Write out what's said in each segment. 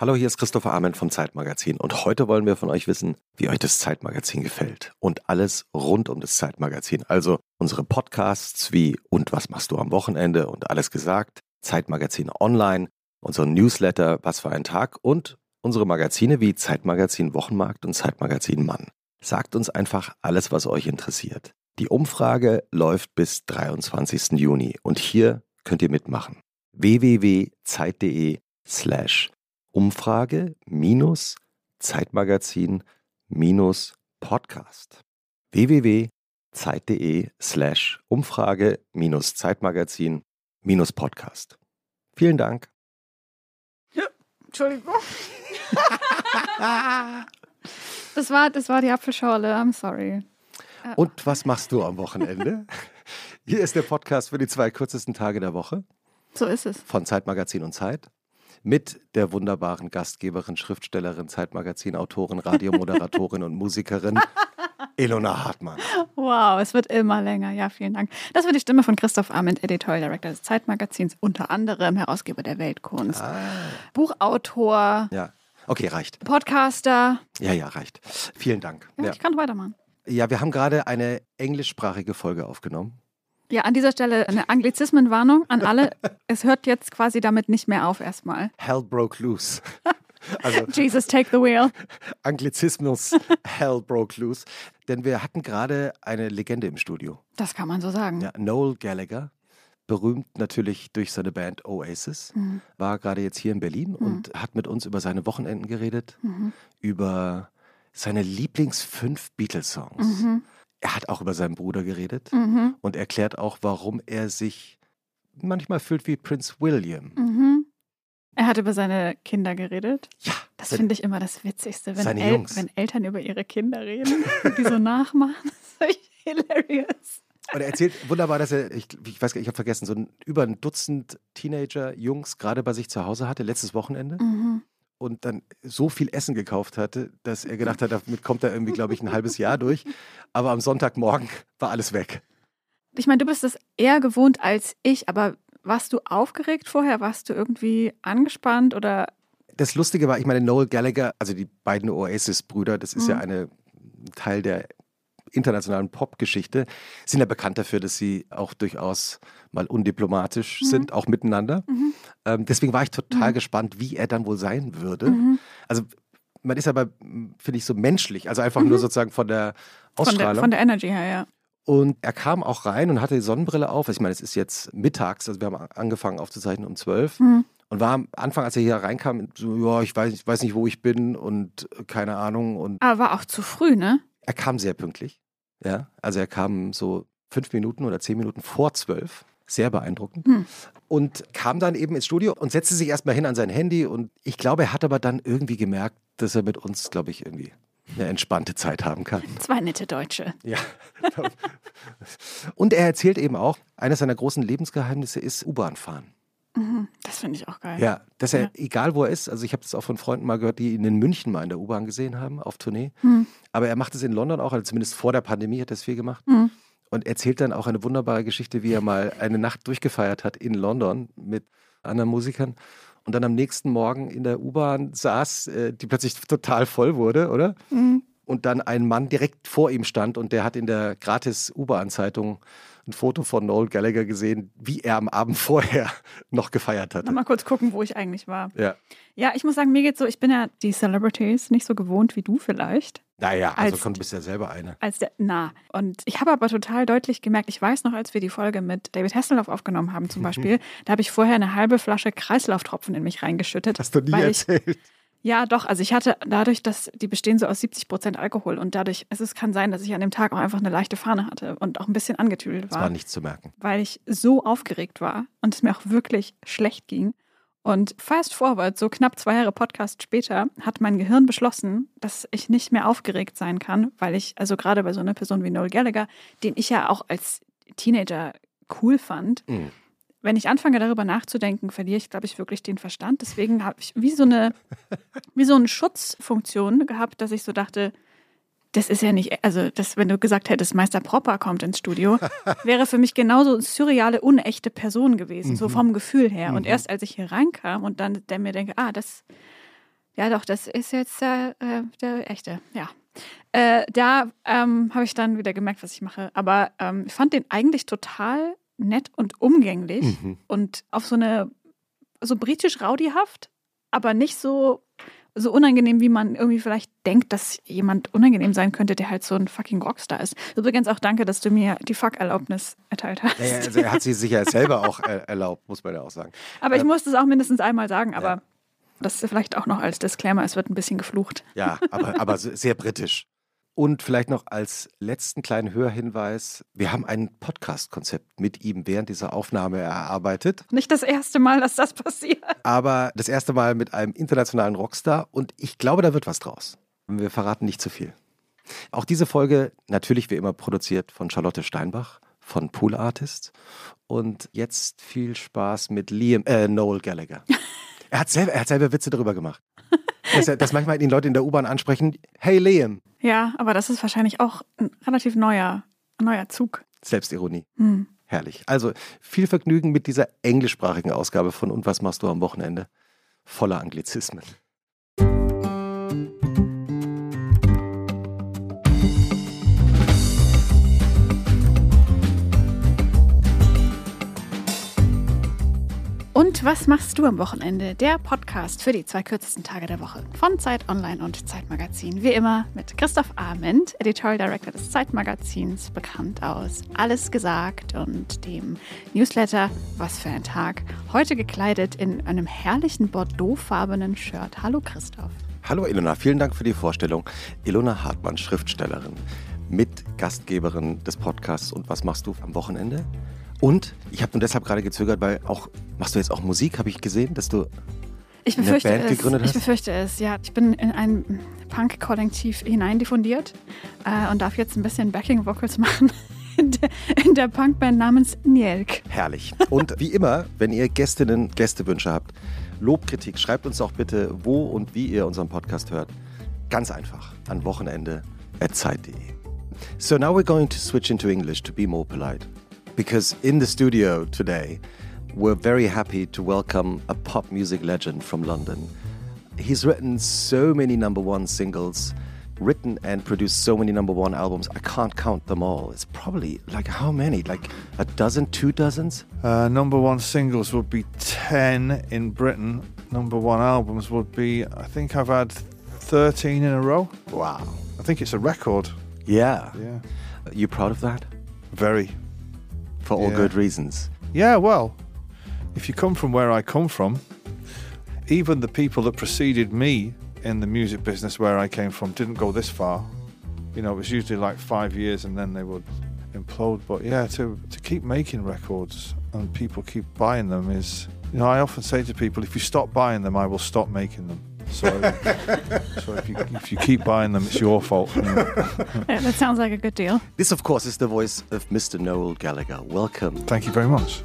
Hallo, hier ist Christopher Arment vom Zeitmagazin und heute wollen wir von euch wissen, wie euch das Zeitmagazin gefällt und alles rund um das Zeitmagazin. Also unsere Podcasts wie Und was machst du am Wochenende und alles gesagt, Zeitmagazin online, unser Newsletter Was für ein Tag und unsere Magazine wie Zeitmagazin Wochenmarkt und Zeitmagazin Mann. Sagt uns einfach alles, was euch interessiert. Die Umfrage läuft bis 23. Juni und hier könnt ihr mitmachen. www.zeit.de slash Umfrage minus Zeitmagazin minus Podcast. www.zeit.de slash Umfrage minus Zeitmagazin minus Podcast. Vielen Dank. Entschuldigung. das, war, das war die Apfelschorle, I'm sorry. Und was machst du am Wochenende? Hier ist der Podcast für die zwei kürzesten Tage der Woche. So ist es. Von Zeitmagazin und Zeit. Mit der wunderbaren Gastgeberin, Schriftstellerin, Zeitmagazin-Autorin, Radiomoderatorin und Musikerin Ilona Hartmann. Wow, es wird immer länger. Ja, vielen Dank. Das war die Stimme von Christoph Arment, Editorial Director des Zeitmagazins, unter anderem Herausgeber der Weltkunst, Ah. Buchautor, Ja, okay, reicht. Podcaster. Ja, ja, reicht. Vielen Dank. Ja, Ja. Ich kann weitermachen. ja, wir haben gerade eine englischsprachige Folge aufgenommen. Ja, an dieser Stelle eine Anglizismenwarnung an alle. es hört jetzt quasi damit nicht mehr auf erstmal. Hell broke loose. Also Jesus, take the wheel. Anglizismus Hell broke loose. Denn wir hatten gerade eine Legende im Studio. Das kann man so sagen. Ja, Noel Gallagher, berühmt natürlich durch seine Band Oasis, Mhm. war gerade jetzt hier in Berlin und hat mit uns über seine Wochenenden geredet, Mhm. über seine Lieblings fünf Beatles-Songs. Er hat auch über seinen Bruder geredet Mhm. und erklärt auch, warum er sich manchmal fühlt wie Prince William. Mhm. Er hat über seine Kinder geredet. Ja, Das finde ich immer das Witzigste, wenn, El Jungs. wenn Eltern über ihre Kinder reden und die so nachmachen. Das ist hilarious. Und er erzählt wunderbar, dass er, ich, ich weiß gar nicht, ich habe vergessen, so ein, über ein Dutzend Teenager-Jungs gerade bei sich zu Hause hatte, letztes Wochenende. Mhm. Und dann so viel Essen gekauft hatte, dass er gedacht hat, damit kommt er irgendwie, glaube ich, ein halbes Jahr durch. Aber am Sonntagmorgen war alles weg. Ich meine, du bist es eher gewohnt als ich, aber warst du aufgeregt vorher? Warst du irgendwie angespannt oder Das Lustige war, ich meine, Noel Gallagher, also die beiden Oasis-Brüder, das ist ja Mhm. eine Teil der internationalen Popgeschichte, sind ja bekannt dafür, dass sie auch durchaus mal undiplomatisch Mhm. sind, auch miteinander. Mhm. Ähm, deswegen war ich total Mhm. gespannt, wie er dann wohl sein würde. Mhm. Also man ist aber, finde ich, so menschlich, also einfach nur sozusagen von der von der, Ausstrahlung. von der Energy her, ja. Und er kam auch rein und hatte die Sonnenbrille auf. Ich meine, es ist jetzt mittags, also wir haben angefangen aufzuzeichnen um zwölf. Mhm. Und war am Anfang, als er hier reinkam, so, ja, ich weiß, ich weiß nicht, wo ich bin und keine Ahnung. Und Aber war auch zu früh, ne? Er kam sehr pünktlich. Ja, also er kam so fünf Minuten oder zehn Minuten vor zwölf. Sehr beeindruckend. Hm. Und kam dann eben ins Studio und setzte sich erstmal hin an sein Handy. Und ich glaube, er hat aber dann irgendwie gemerkt, dass er mit uns, glaube ich, irgendwie eine entspannte Zeit haben kann. Zwei nette Deutsche. Ja. Und er erzählt eben auch, eines seiner großen Lebensgeheimnisse ist U-Bahn fahren. Mhm. Das finde ich auch geil. Ja, dass er, Ja. egal wo er ist, also ich habe das auch von Freunden mal gehört, die ihn in München mal in der U-Bahn gesehen haben, auf Tournee. Hm. Aber er macht es in London auch, also zumindest vor der Pandemie hat er es viel gemacht. Hm. Und erzählt dann auch eine wunderbare Geschichte, wie er mal eine Nacht durchgefeiert hat in London mit anderen Musikern. Und dann am nächsten Morgen in der U-Bahn saß, äh, die plötzlich total voll wurde, oder? Mhm. und dann ein Mann direkt vor ihm stand und der hat in der gratis U-Bahn-Zeitung ein Foto von Noel Gallagher gesehen, wie er am Abend vorher noch gefeiert hatte. Mal kurz gucken, wo ich eigentlich war. Ja. Ja, ich muss sagen, mir geht's so, ich bin ja die Celebrities nicht so gewohnt wie du vielleicht. Naja, also Als- komm, du bist ja selber eine. Als der, na. Und ich habe aber total deutlich gemerkt, ich weiß noch, als wir die Folge mit David Hasselhoff aufgenommen haben zum Beispiel, da habe ich vorher eine halbe Flasche Kreislauftropfen in mich reingeschüttet. Hast du nie weil ich, erzählt. Ja, doch. Also ich hatte dadurch, dass die bestehen so aus 70 Prozent Alkohol und dadurch, es ist, kann sein, dass ich an dem Tag auch einfach eine leichte Fahne hatte und auch ein bisschen angetüdelt Das war, war nicht zu merken. weil ich so aufgeregt war und es mir auch wirklich schlecht ging. Und fast forward, so knapp zwei Jahre Podcast später, hat mein Gehirn beschlossen, dass ich nicht mehr aufgeregt sein kann, weil ich, also gerade bei so einer Person wie Noel Gallagher, den ich ja auch als Teenager cool fand, Mhm. Wenn ich anfange darüber nachzudenken, verliere ich, glaube ich, wirklich den Verstand. Deswegen habe ich wie so eine, wie so eine Schutzfunktion gehabt, dass ich so dachte, das ist ja nicht, also das, wenn du gesagt hättest, Meister Propper kommt ins Studio, wäre für mich genauso eine surreale, unechte Person gewesen, so vom Gefühl her. Und erst als ich hier reinkam und dann der mir denke, ah, das Ja, doch, das ist jetzt der, äh, der echte, ja. Äh, da ähm, habe ich dann wieder gemerkt, was ich mache. Aber ähm, ich fand den eigentlich total nett und umgänglich Mhm. und auf so eine, so britisch rowdyhaft, aber nicht so, so unangenehm, wie man irgendwie vielleicht denkt, dass jemand unangenehm sein könnte, der halt so ein fucking Rockstar ist. Übrigens auch danke, dass du mir die Fuck-Erlaubnis erteilt hast. Naja, also er hat sie sich ja selber auch erlaubt, muss man ja auch sagen. Aber ich Ähm, musste es auch mindestens einmal sagen, aber Ja. das ist vielleicht auch noch als Disclaimer, es wird ein bisschen geflucht. Ja, aber, aber se- sehr britisch. Und vielleicht noch als letzten kleinen Hörhinweis, wir haben ein Podcast-Konzept mit ihm während dieser Aufnahme erarbeitet, Nicht das erste Mal, dass das passiert. aber das erste Mal mit einem internationalen Rockstar und ich glaube, da wird was draus. Wir verraten nicht zu viel. Auch diese Folge natürlich wie immer produziert von Charlotte Steinbach von Pool Artist und jetzt viel Spaß mit Liam, äh, Noel Gallagher. Er hat selber, er hat selber Witze darüber gemacht. Dass, dass manchmal ihn Leute in der U-Bahn ansprechen, hey Liam, Ja, aber das ist wahrscheinlich auch ein relativ neuer, neuer Zug. Selbstironie. Hm. Herrlich. Also viel Vergnügen mit dieser englischsprachigen Ausgabe von Und was machst du am Wochenende? Voller Anglizismen. Und was machst du am Wochenende? Der Podcast für die zwei kürzesten Tage der Woche von Zeit Online und Zeitmagazin. Wie immer mit Christoph Arment, Editorial Director des Zeitmagazins, bekannt aus Alles gesagt und dem Newsletter Was für ein Tag. Heute gekleidet in einem herrlichen bordeauxfarbenen Shirt. Hallo Christoph. Hallo Ilona, vielen Dank für die Vorstellung. Ilona Hartmann, Schriftstellerin, Mitgastgeberin des Podcasts Und was machst du am Wochenende? Und ich habe nur deshalb gerade gezögert, weil auch, machst du jetzt auch Musik, habe ich gesehen, dass du Ich Eine befürchte Band es. gegründet Ich hast? befürchte es, ja. Ich bin in ein Punk-Kollektiv hineindiffundiert äh, und darf jetzt ein bisschen Backing-Vocals machen in der, in der Punkband namens Nielk. Herrlich. Und wie immer, wenn ihr Gästinnen, Gästewünsche habt, Lobkritik, schreibt uns auch bitte, wo und wie ihr unseren Podcast hört. Ganz einfach an Wochenende@zeit.de. So now we're going to switch into English to be more polite. Because in the studio today, we're very happy to welcome a pop music legend from London. He's written so many number one singles, written and produced so many number one albums. I can't count them all. It's probably like how many? Like a dozen, two dozens? Uh, number one singles would be 10 in Britain. Number one albums would be, I think I've had 13 in a row. Wow. I think it's a record. Yeah. Yeah. Are you proud of that? Very. For all Yeah. good reasons. Yeah, well, if you come from where I come from, even the people that preceded me in the music business where I came from didn't go this far. You know, it was usually like five years and then they would implode. But yeah, to, to keep making records and people keep buying them is, you know, I often say to people, if you stop buying them, I will stop making them. So, so if you if you keep buying them, it's your fault. Yeah, that sounds like a good deal. This, of course, is the voice of Mr. Noel Gallagher. Welcome. Thank you very much.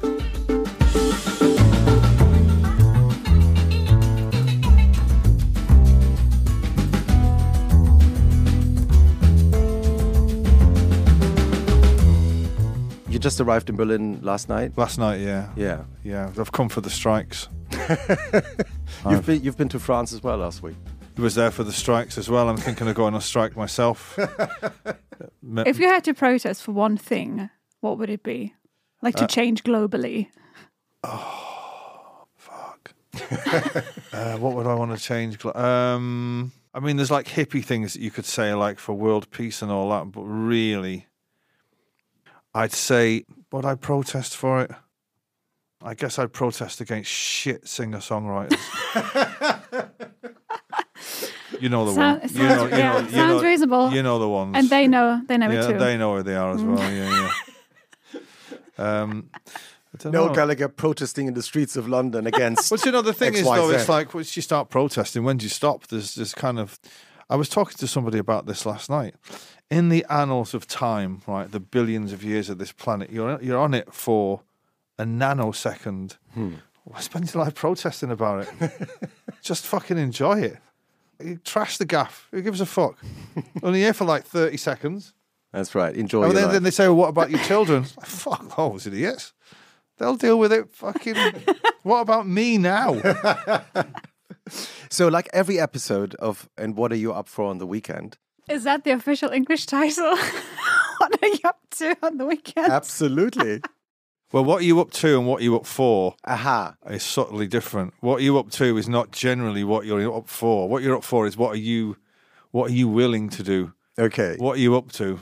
You just arrived in Berlin last night? Last night, yeah, Yeah. yeah, I've come for the strikes. You've been, you've been to France as well last week. He was there for the strikes as well. I'm thinking of going on strike myself. If you had to protest for one thing, what would it be? Like to change globally. Oh, fuck. uh, what would I want to change? Gl- Um, I mean, there's like hippie things that you could say, like for world peace and all that, but really, I'd say, would I protest for it? I guess I'd protest against shit singer songwriters. you know the Sound- one. sounds- You know, you yeah, know, you sounds know, reasonable. You know the ones. And they know, they know yeah, it too. they know where they are as well. Yeah, yeah. um, I Noel know. Gallagher protesting in the streets of London against. But you know, the thing is, though, it's like once you start protesting, when do you stop? There's this kind of. I was talking to somebody about this last night. In the annals of time, right, the billions of years of this planet, you're you're on it for a nanosecond. Why spend your life protesting about it? Just fucking enjoy it. You trash the gaff. Who gives a fuck? Only here for like thirty seconds. That's right. Enjoy And then, then they say, well, "What about your children?" Like, fuck those idiots. They'll deal with it. Fucking. what about me now? So, like every episode of And What Are You Up For on the Weekend? Is that the official English title? what are you up to on the weekend? Absolutely. Well, what are you up to and what are you up for Aha. is subtly different. What are you up to is not generally what you're up for. What you're up for is what are you, what are you willing to do. Okay. What are you up to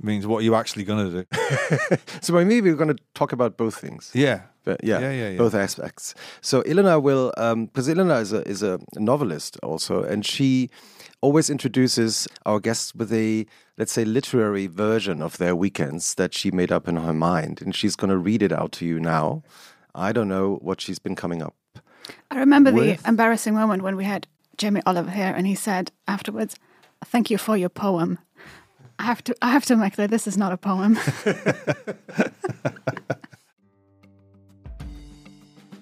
means what are you actually going to do. So, maybe we're going to talk about both things. Yeah, But yeah, Yeah, yeah, yeah. both aspects. So Ilona will, um because Ilona is a is a novelist also, and she always introduces our guests with a let's say literary version of their weekends that she made up in her mind, and she's going to read it out to you now. I don't know what she's been coming up. I remember With- the embarrassing moment when we had Jamie Oliver here, and he said afterwards, "Thank you for your poem." I have to, I have to make clear this is not a poem.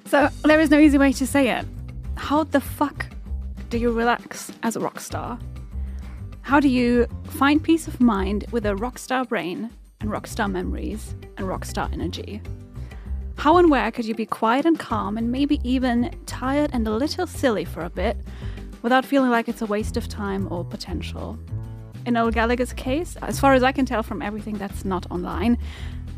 so there is no easy way to say it. How the fuck do you relax as a rock star? How do you find peace of mind with a rockstar brain and rockstar memories and rockstar energy? How and where could you be quiet and calm and maybe even tired and a little silly for a bit without feeling like it's a waste of time or potential? In Noel Gallagher's case, as far as I can tell from everything that's not online,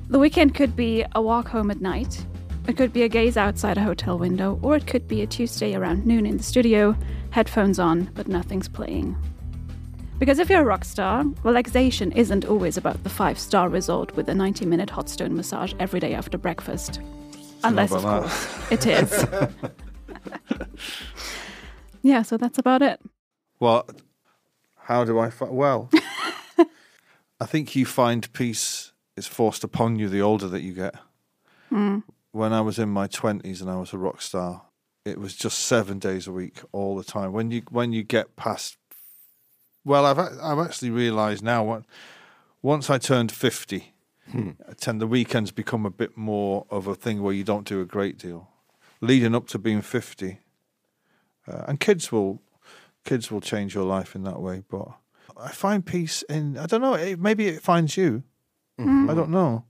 the weekend could be a walk home at night, it could be a gaze outside a hotel window, or it could be a Tuesday around noon in the studio, headphones on, but nothing's playing. Because if you're a rock star, relaxation isn't always about the five star resort with a 90 minute hot stone massage every day after breakfast. Unless, of that. course, it is. yeah, so that's about it. Well, how do I find? Well, I think you find peace is forced upon you the older that you get. Mm. When I was in my twenties and I was a rock star, it was just seven days a week, all the time. When you when you get past, well, I've I've actually realised now. What once I turned fifty, I tend the weekends become a bit more of a thing where you don't do a great deal. Leading up to being fifty, uh, and kids will kids will change your life in that way. But I find peace in I don't know. It, maybe it finds you. I don't know.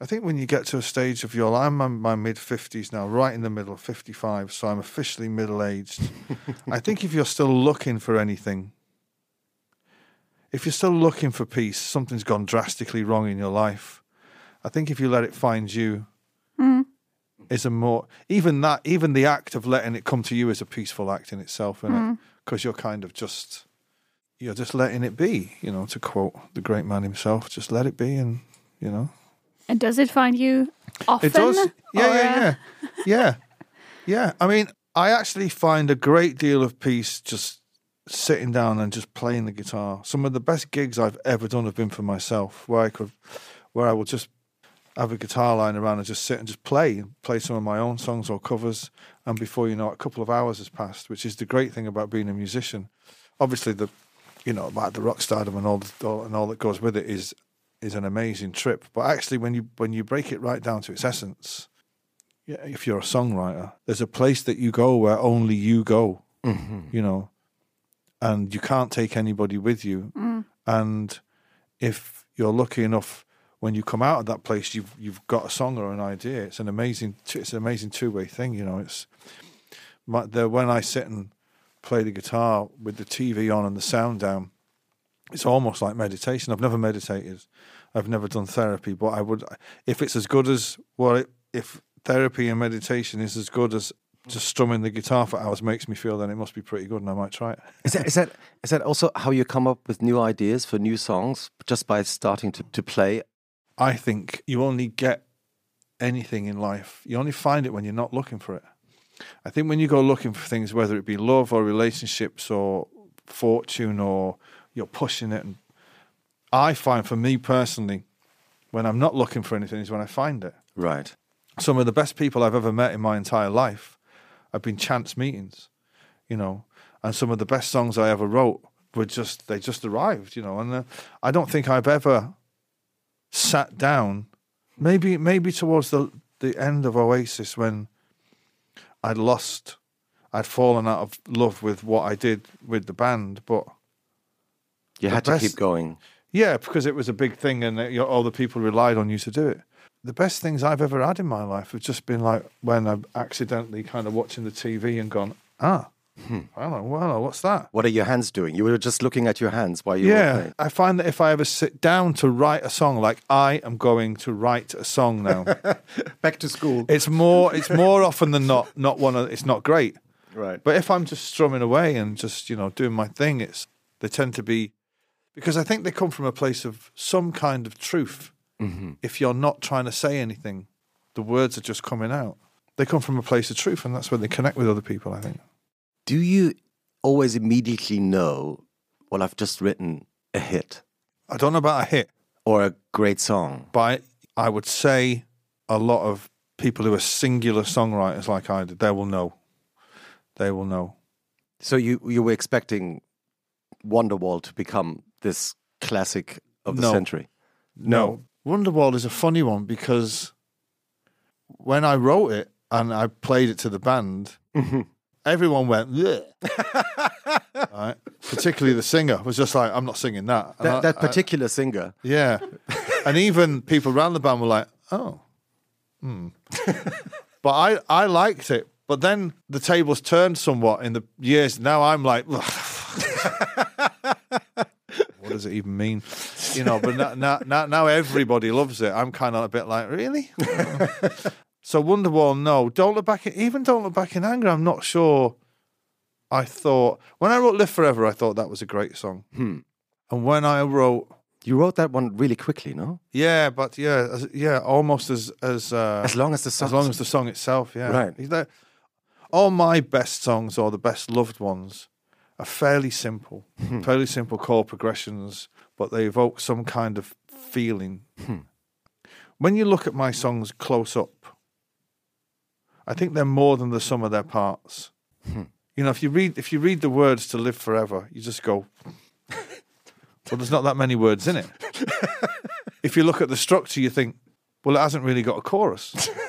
I think when you get to a stage of your life, I'm in my mid fifties now, right in the middle, fifty five. So I'm officially middle aged. I think if you're still looking for anything, if you're still looking for peace, something's gone drastically wrong in your life. I think if you let it find you, hmm. is a more even that even the act of letting it come to you is a peaceful act in itself, is Because hmm. you're kind of just you're just letting it be. You know, to quote the great man himself, just let it be, and you know, And does it find you often? it does. Yeah, or, yeah, yeah, yeah, yeah. I mean, I actually find a great deal of peace just sitting down and just playing the guitar. Some of the best gigs I've ever done have been for myself, where I could, where I will just have a guitar lying around and just sit and just play, play some of my own songs or covers. And before you know it, a couple of hours has passed, which is the great thing about being a musician. Obviously, the, you know, about the rock stardom and all, the, all and all that goes with it is is an amazing trip. But actually, when you when you break it right down to its essence, yeah, if you're a songwriter, there's a place that you go where only you go. Mm-hmm. You know, and you can't take anybody with you. Mm. And if you're lucky enough, when you come out of that place, you've you've got a song or an idea. It's an amazing it's an amazing two way thing. You know, it's my, the when I sit and play the guitar with the TV on and the sound down, it's almost like meditation. I've never meditated, I've never done therapy, but I would if it's as good as well if therapy and meditation is as good as just strumming the guitar for hours makes me feel, then it must be pretty good, and I might try it. Is that is that is that also how you come up with new ideas for new songs just by starting to, to play? I think you only get anything in life. You only find it when you're not looking for it. I think when you go looking for things, whether it be love or relationships or fortune or you're pushing it, and I find for me personally, when I'm not looking for anything, is when I find it. Right. Some of the best people I've ever met in my entire life have been chance meetings, you know, and some of the best songs I ever wrote were just they just arrived, you know, and uh, I don't think I've ever sat down. Maybe maybe towards the the end of Oasis when I'd lost, I'd fallen out of love with what I did with the band, but You had to keep going. yeah, because it was a big thing and uh, you know, all the people relied on you to do it. The best things I've ever had in my life have just been like when I'm accidentally kind of watching the TV and gone, ah, hello, hello, what's that? What are your hands doing? You were just looking at your hands while you were Yeah, playing. I find that if I ever sit down to write a song, like I am going to write a song now, Back to school. it's more it's more often than not not one of it's not great. right. But if I'm just strumming away and just you know doing my thing, it's they tend to be because I think they come from a place of some kind of truth. Mm-hmm. If you're not trying to say anything, the words are just coming out. They come from a place of truth, and that's where they connect with other people. I think. Do you always immediately know, well, I've just written a hit I don't know about a hit, or a great song? but I, would say a lot of people who are singular songwriters like I did, they will know. They will know. So you you were expecting Wonderwall to become this classic of the No. century? No. Wonderwall is a funny one because when I wrote it and I played it to the band, everyone went, right? Particularly the singer was just like, I'm not singing that. And I- That, that I- particular singer. yeah. and even people around the band were like, oh. Hmm. but I, I liked it. But then the tables turned somewhat in the years. Now I'm like, what does it even mean? You know, but now, now, now, now everybody loves it. I'm kind of a bit like, really? so Wonderwall, no. Don't look back. In, even don't look back in anger. I'm not sure. I thought when I wrote "Live Forever," I thought that was a great song. And when I wrote You wrote that one really quickly, no? yeah, but yeah, as, yeah, almost as as uh, As long as the song. as long as the song itself. Yeah, Right. There- all my best songs or the best loved ones are fairly simple, fairly simple chord progressions, but they evoke some kind of feeling. Hmm. When you look at my songs close up, I think they're more than the sum of their parts. Hmm. You know, if you read if you read the words to "Live Forever," you just go, "Well, there's not that many words in it." if you look at the structure, you think, "Well, it hasn't really got a chorus."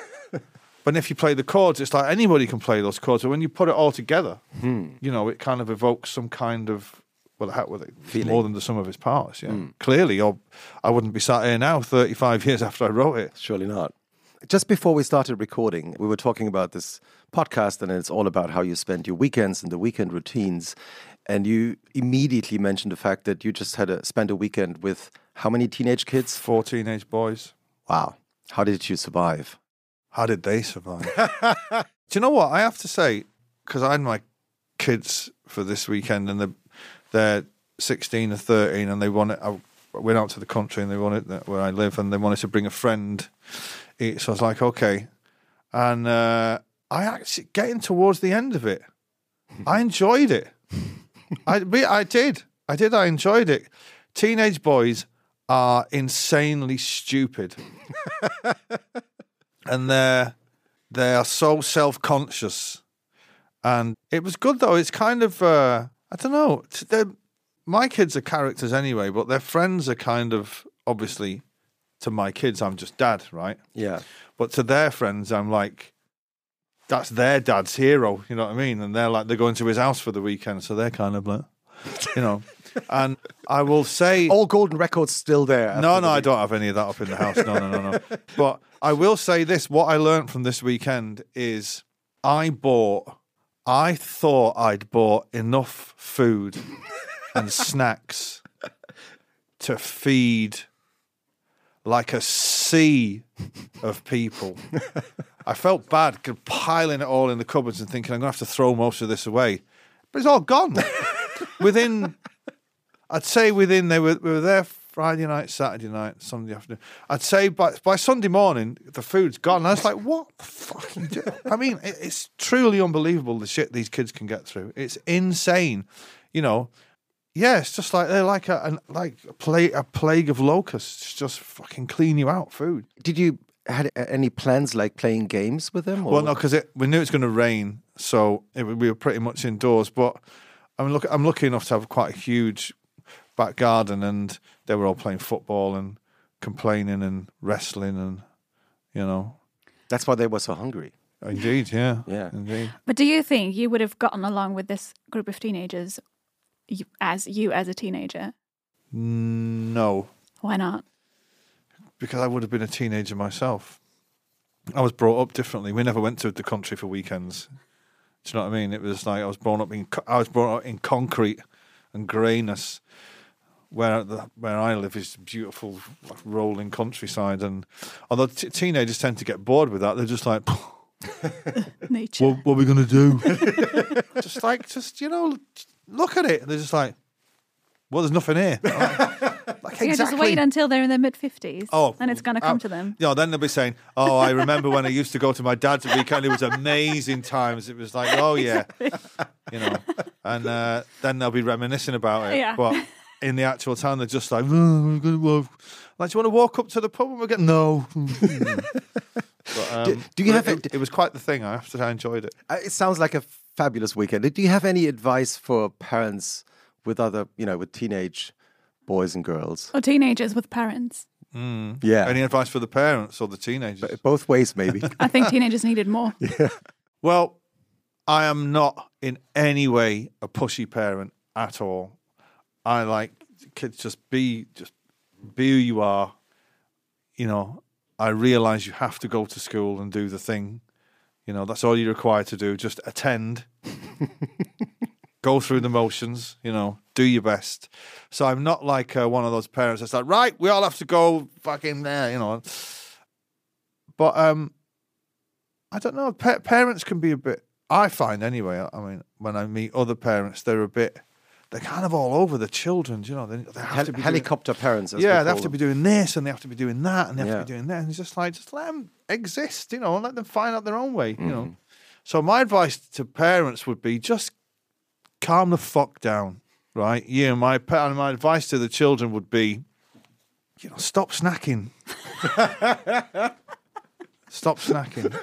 But if you play the chords, it's like anybody can play those chords. But when you put it all together, hmm. you know, it kind of evokes some kind of well, how with it Feeling. more than the sum of its parts. Yeah, hmm. clearly, or I wouldn't be sat here now, thirty-five years after I wrote it. Surely not. Just before we started recording, we were talking about this podcast, and it's all about how you spend your weekends and the weekend routines. And you immediately mentioned the fact that you just had a, spent a weekend with how many teenage kids? Four teenage boys. Wow. How did you survive? How did they survive? Do you know what I have to say? Because I had my kids for this weekend, and they're, they're sixteen or thirteen, and they wanted. I went out to the country, and they wanted where I live, and they wanted to bring a friend. So I was like, okay, and uh, I actually getting towards the end of it, I enjoyed it. I I did, I did, I enjoyed it. Teenage boys are insanely stupid and they're they are so self conscious, and it was good though. It's kind of uh, I don't know. they're- My kids are characters anyway, but their friends are kind of obviously to my kids. I'm just dad, right? Yeah. But to their friends, I'm like that's their dad's hero. You know what I mean? And they're like they're going to his house for the weekend, so they're kind of like, you know. And I will say, All golden records still there. no, no, the I don't have any of that up in the house. No, no, no, no. But I will say this: what I learned from this weekend is I bought. I thought I'd bought enough food and snacks to feed like a sea of people. I felt bad piling it all in the cupboards and thinking I'm going to have to throw most of this away. But it's all gone. within, I'd say within, they were, we were there Friday night, Saturday night, Sunday afternoon. I'd say by, by Sunday morning, the food's gone. I was like, what the fuck are you doing? I mean, it, it's truly unbelievable the shit these kids can get through. It's insane. You know, yeah, it's just like they're like a, an, like a, pla- a plague of locusts, just fucking clean you out food. Did you had uh, any plans like playing games with them? Or? Well, no, because we knew it was going to rain, so it, we were pretty much indoors. But I'm look, I'm lucky enough to have quite a huge back garden, and they were all playing football and complaining and wrestling, and you know, That's why they were so hungry. indeed, yeah, Yeah. indeed. But do you think you would have gotten along with this group of teenagers you, as you as a teenager? No, Why not? because I would have been a teenager myself. I was brought up differently. We never went to the country for weekends. Do you know what I mean? It was like I was brought up in I was brought up in concrete and greyness. Where the, where I live is beautiful rolling countryside, and although t- teenagers tend to get bored with that, they're just like, Nature. "What, what are we gonna do?" just like, just you know, look at it. And they're just like, "Well, there's nothing here." Like, like, yeah, just wait until they're in their mid 50s. Oh, and it's going to come uh, to them. You know, then they'll be saying, "Oh, I remember when I used to go to my dad's weekend. It was amazing times. It was like, oh yeah, you know." And uh, then they'll be reminiscing about it. Yeah. But in the actual town, they're just like, oh, we're gonna walk. "Like, do you want to walk up to the pub?" And we get no. But, um, Do- do you have it, it- it was quite the thing. I have to say, I enjoyed it. Uh, It sounds like a fabulous weekend. Do you have any advice for parents with other, you know, with teenage boys and girls? Or teenagers with parents. Yeah. Any advice for the parents or the teenagers? Both ways, maybe. I think teenagers needed more. Yeah. Well, I am not in any way a pushy parent at all. I like kids just be just be who you are. You know, I realize you have to go to school and do the thing. You know, that's all you're required to do. Just attend. go through the motions, you know, do your best. So I'm not like uh, one of those parents that's like, right, we all have to go fucking there, you know. But um, I don't know. Pa- parents can be a bit. I find anyway. I mean, when I meet other parents, they're a bit. They're kind of all over the children. You know, they, they have Hel- to be doing- helicopter parents. as yeah, they have call to be doing this and they have to be doing that and they have Yeah. to be doing that. And it's just like, just let them exist, you know, and let them find out their own way, you Mm-hmm. know. So my advice to parents would be just calm the fuck down, right? Yeah, my and my advice to the children would be, you know, stop snacking. stop snacking.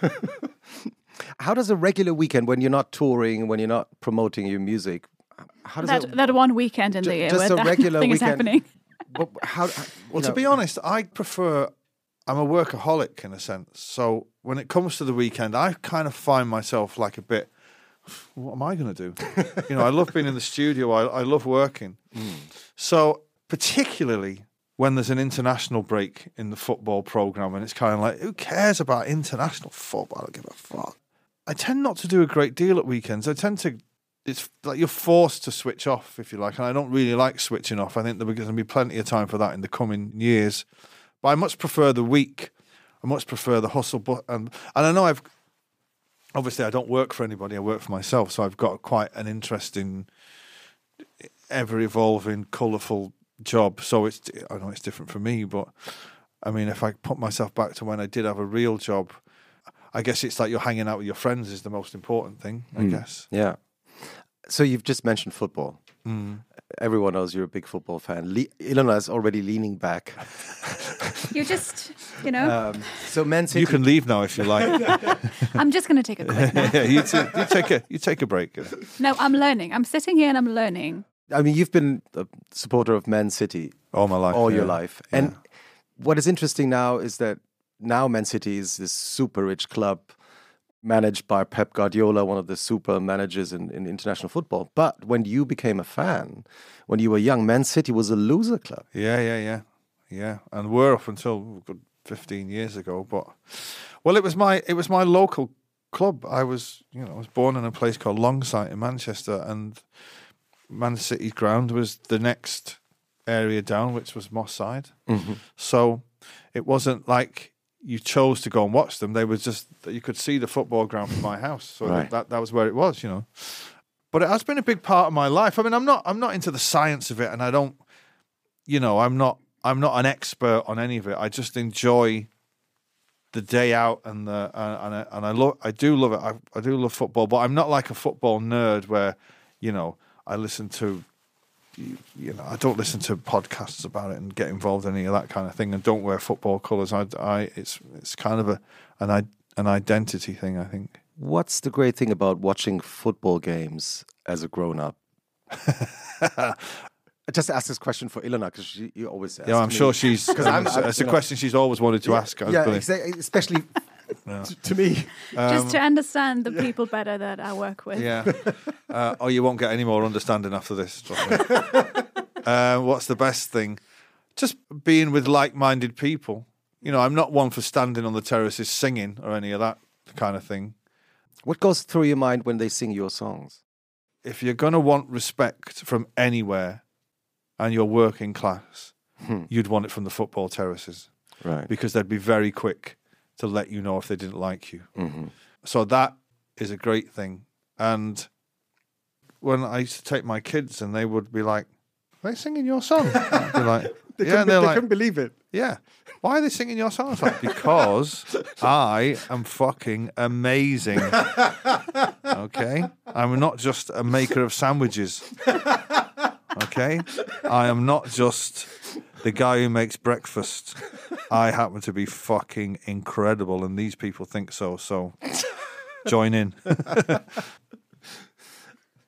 How does a regular weekend, when you're not touring, when you're not promoting your music, how does That, it, that one weekend in Ju- the year just where a that regular thing is happening. But how? you Well, to be honest, I prefer. I'm a workaholic in a sense. So when it comes to the weekend, I kind of find myself like a bit. What am I going to do? you know, I love being in the studio. I, I love working. Mm. So particularly when there's an international break in the football program, and it's kind of like, who cares about international football? I don't give a fuck. I tend not to do a great deal at weekends. I tend to. It's like you're forced to switch off, if you like, and I don't really like switching off. I think there's going to be plenty of time for that in the coming years. But I much prefer the week. I much prefer the hustle. But and and I know I've obviously I don't work for anybody. I work for myself, so I've got quite an interesting, ever evolving, colourful job. So it's I know it's different for me, but I mean, if I put myself back to when I did have a real job, I guess it's like you're hanging out with your friends is the most important thing. I hmm. guess. Yeah. So you've just mentioned football. Mm. Everyone knows you're a big football fan. Le- Ilona is already leaning back. You just, you know, Um, so Man City. You can leave now if you like. I'm just going to take a quick nap. yeah, you, t- you take a you take a break. No, I'm learning. I'm sitting here and I'm learning. I mean, you've been a supporter of Man City All my life, all your yeah. life, and what is interesting now is that now Man City is this super rich club managed by Pep Guardiola, one of the super managers in, in international football. But when you became a fan, when you were young, Man City was a loser club. Yeah, yeah, yeah, yeah. And were up until good fifteen years ago. But well, it was my it was my local club. I was you know I was born in a place called Longsight in Manchester, and Man City's ground was the next area down, which was Moss Side. Mm-hmm. So it wasn't like you chose to go and watch them. They were just you could see the football ground from my house. So Right. that that was where it was, you know. But it has been a big part of my life. I mean, I'm not I'm not into the science of it, and I don't, you know, I'm not I'm not an expert on any of it. I just enjoy the day out and the uh, and I, and I love I do love it. I, I do love football, but I'm not like a football nerd where you know I listen to you, you know I don't listen to podcasts about it and get involved in any of that kind of thing and don't wear football colours. I, I it's it's kind of a an an identity thing. I think. What's the great thing about watching football games as a grown up? I just asked this question for Ilona because you always ask Yeah, I'm me. sure she's. 'Cause I'm- it's, I'm- a know- question she's always wanted to ask. I Yeah, believe. exa- especially to, to me. just to understand the people better that I work with. Um, Yeah. Uh, oh, you won't get any more understanding after this. uh, what's the best thing? Just being with like-minded people. You know, I'm not one for standing on the terraces singing or any of that kind of thing. What goes through your mind when they sing your songs? if you're going to want respect from anywhere and you're working class, Hmm. you'd want it from the football terraces Right. because they'd be very quick to let you know if they didn't like you. hmm So that is a great thing. And when I used to take my kids and they would be like, are they singing your song? I'd be like, yeah, and they're like, believe it. yeah. Why are they singing your song? It's like, because I am fucking amazing. Okay? I'm not just a maker of sandwiches. Okay? I am not just the guy who makes breakfast. I happen to be fucking incredible, and these people think so. So join in.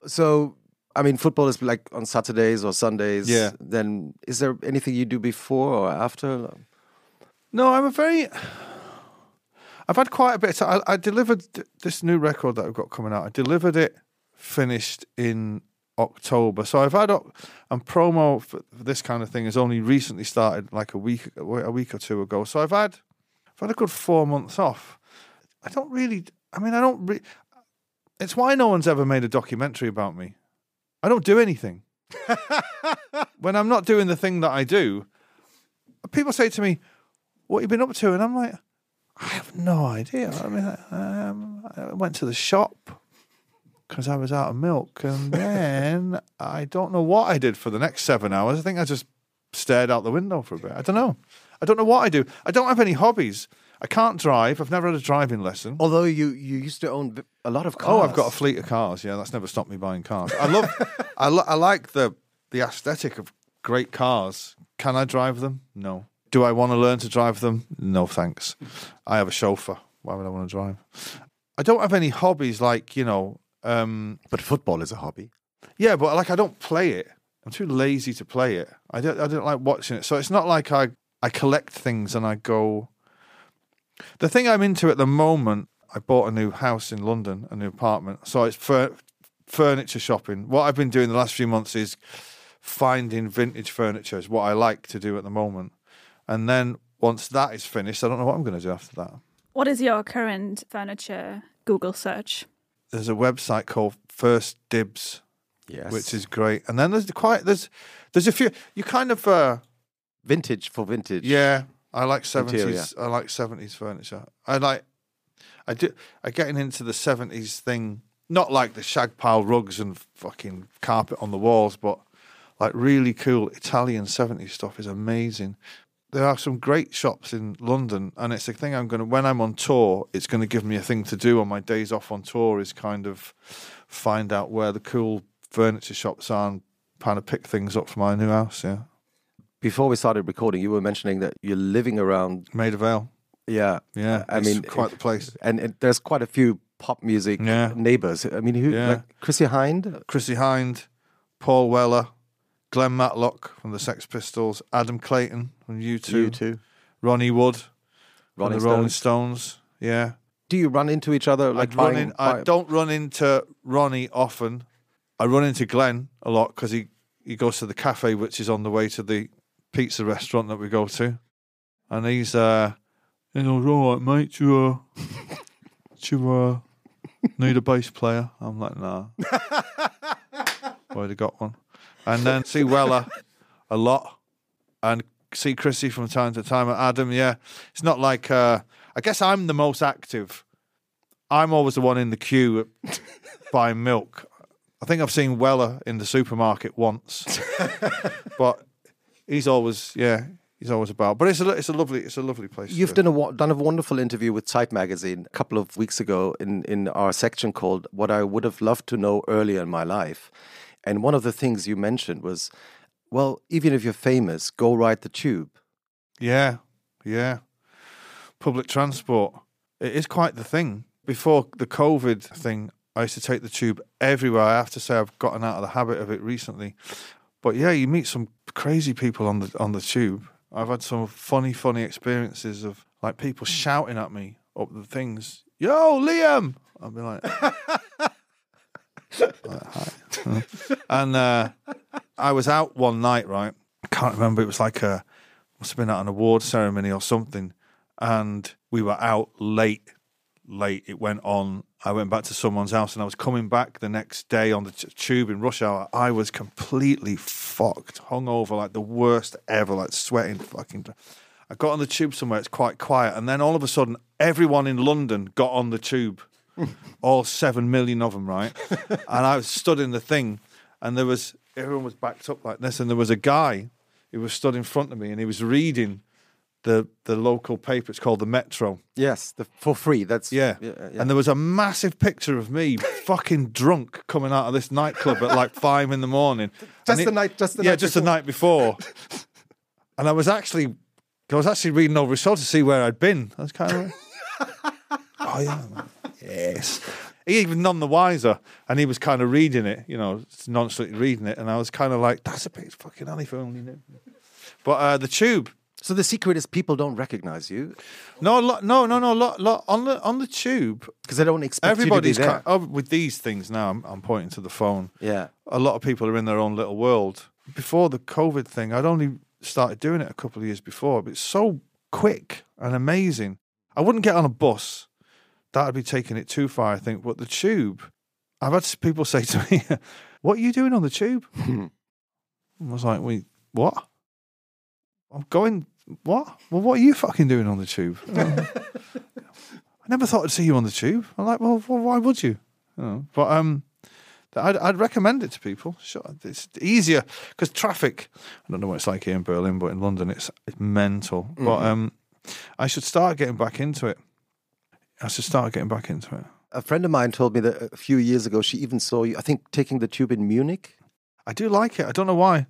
So, I mean, football is like on Saturdays or Sundays. Yeah. Then, is there anything you do before or after? No, I'm a very. I've had quite a bit. I, I delivered this new record that I've got coming out. I delivered it finished in October. So I've had up and promo for, this kind of thing has only recently started, like a week a week or two ago. So I've had I've had a good four months off. I don't really. I mean, I don't. Re- it's why no one's ever made a documentary about me. I don't do anything. when I'm not doing the thing that I do, people say to me, "What have you been up to?" And I'm like, "I have no idea." I mean, um, I went to the shop because I was out of milk, and then I don't know what I did for the next seven hours. I think I just stared out the window for a bit. I don't know. I don't know what I do. I don't have any hobbies. I can't drive. I've never had a driving lesson. Although you you used to own a lot of cars. Oh, I've got a fleet of cars. Yeah, that's never stopped me buying cars. I love, I, lo- I like the the aesthetic of great cars. Can I drive them? No. Do I want to learn to drive them? No, thanks. I have a chauffeur. Why would I want to drive? I don't have any hobbies like you know. Um, But football is a hobby. yeah, but like I don't play it. I'm too lazy to play it. I don't. I don't like watching it. So it's not like I I collect things and I go. The thing I'm into at the moment, I bought a new house in London, a new apartment. So it's fur- furniture shopping. What I've been doing the last few months is finding vintage furniture. Is what I like to do at the moment. And then once that is finished, I don't know what I'm going to do after that. What is your current furniture Google search? There's a website called First Dibs, Yes. which is great. And then there's quite there's there's a few. You kind of. Uh, vintage for vintage. Yeah, I like seventies. I like seventies furniture. I like. I do. I getting into the seventies thing. Not like the shag pile rugs and fucking carpet on the walls, but like really cool Italian seventies stuff is amazing. There are some great shops in London, and it's a thing I'm going to. When I'm on tour, it's going to give me a thing to do on my days off on tour. Is kind of find out where the cool furniture shops are and kind of pick things up for my new house. Yeah, Before we started recording, you were mentioning that you're living around. Maida Vale. Yeah. Yeah, I it's mean, quite the place. And, and there's quite a few pop music Yeah. neighbors. I mean, who? Yeah. Like Chrissie Hynde. Chrissie Hynde, Paul Weller, Glenn Matlock from the Sex Pistols, Adam Clayton from U2, You too. Ronnie Wood from Rolling the Rolling Stones. Yeah, Do you run into each other? Like buying- in, I don't run into Ronnie often. I run into Glenn a lot because he, he goes to the cafe, which is on the way to the pizza restaurant that we go to, and he's uh, goes, "All right, mate, you uh, do you uh, need a bass player?" I'm like, "Nah." Already got one. And then see Weller a lot, and see Chrissie from time to time. And Adam, yeah, it's not like uh, I guess I'm the most active. I'm always the one in the queue buying milk. I think I've seen Weller in the supermarket once, but he's always yeah he's always about. But it's a it's a lovely it's a lovely place. You've done a done a wonderful interview with Zeit magazine a couple of weeks ago in in our section called "What I Would Have Loved to Know Earlier in My Life," and one of the things you mentioned was, well, even if you're famous, go ride the tube. Yeah, yeah. Public transport. It is quite the thing. Before the COVID thing, I used to take the tube everywhere. I have to say I've gotten out of the habit of it recently. But yeah, you meet some crazy people on the on the tube. I've had some funny, funny experiences of like people shouting at me up the things. Yo, Liam! I'll be like, like. and uh, I was out one night, right? I can't remember. It was like a must have been at an award ceremony or something, and we were out late, late. It went on. I went back to someone's house, and I was coming back the next day on the t- tube in rush hour. I was completely fucked, hungover, like the worst ever, like sweating, fucking. I got on the tube somewhere. It's quite quiet, and then all of a sudden, everyone in London got on the tube. all seven million of them, right? and I was stood in the thing, and there was everyone was backed up like this, and there was a guy who was stood in front of me, and he was reading the the local paper. It's called the Metro. Yes, the, for free. That's Yeah. yeah. And there was a massive picture of me fucking drunk coming out of this nightclub at like five in the morning. Just And the night- just the yeah, night just the night before. and I was actually, I was actually reading over his shoulder to see where I'd been. I was kind of like, oh yeah, yes. He even none the wiser, and he was kind of reading it, you know, nonchalantly reading it, and I was kind of like, "That's a bit fucking hell if I only knew." But uh, the tube, So the secret is people don't recognize you no, lo- no, no, no, lo- lo- on the on the tube, because they don't expect everybody's you to be there. kind, oh, with these things now. I'm, I'm pointing to the phone. yeah. A lot of people are in their own little world. Before the COVID thing, I'd only started doing it a couple of years before, but it's so quick and amazing. I wouldn't get on a bus; that'd be taking it too far, I think. But the tube, I've had people say to me, "What are you doing on the tube?" I was like, "Wait, what? I'm going." What? Well, what are you fucking doing on the tube? I never thought I'd see you on the tube. I'm like, well, well why would you? You but um, I'd, I'd recommend it to people. Sure, it's easier because traffic. I don't know what it's like here in Berlin, but in London, it's it's mental. But um, I should start getting back into it. I should start getting back into it. A friend of mine told me that a few years ago she even saw you. I think taking the tube in Munich. I do like it. I don't know why.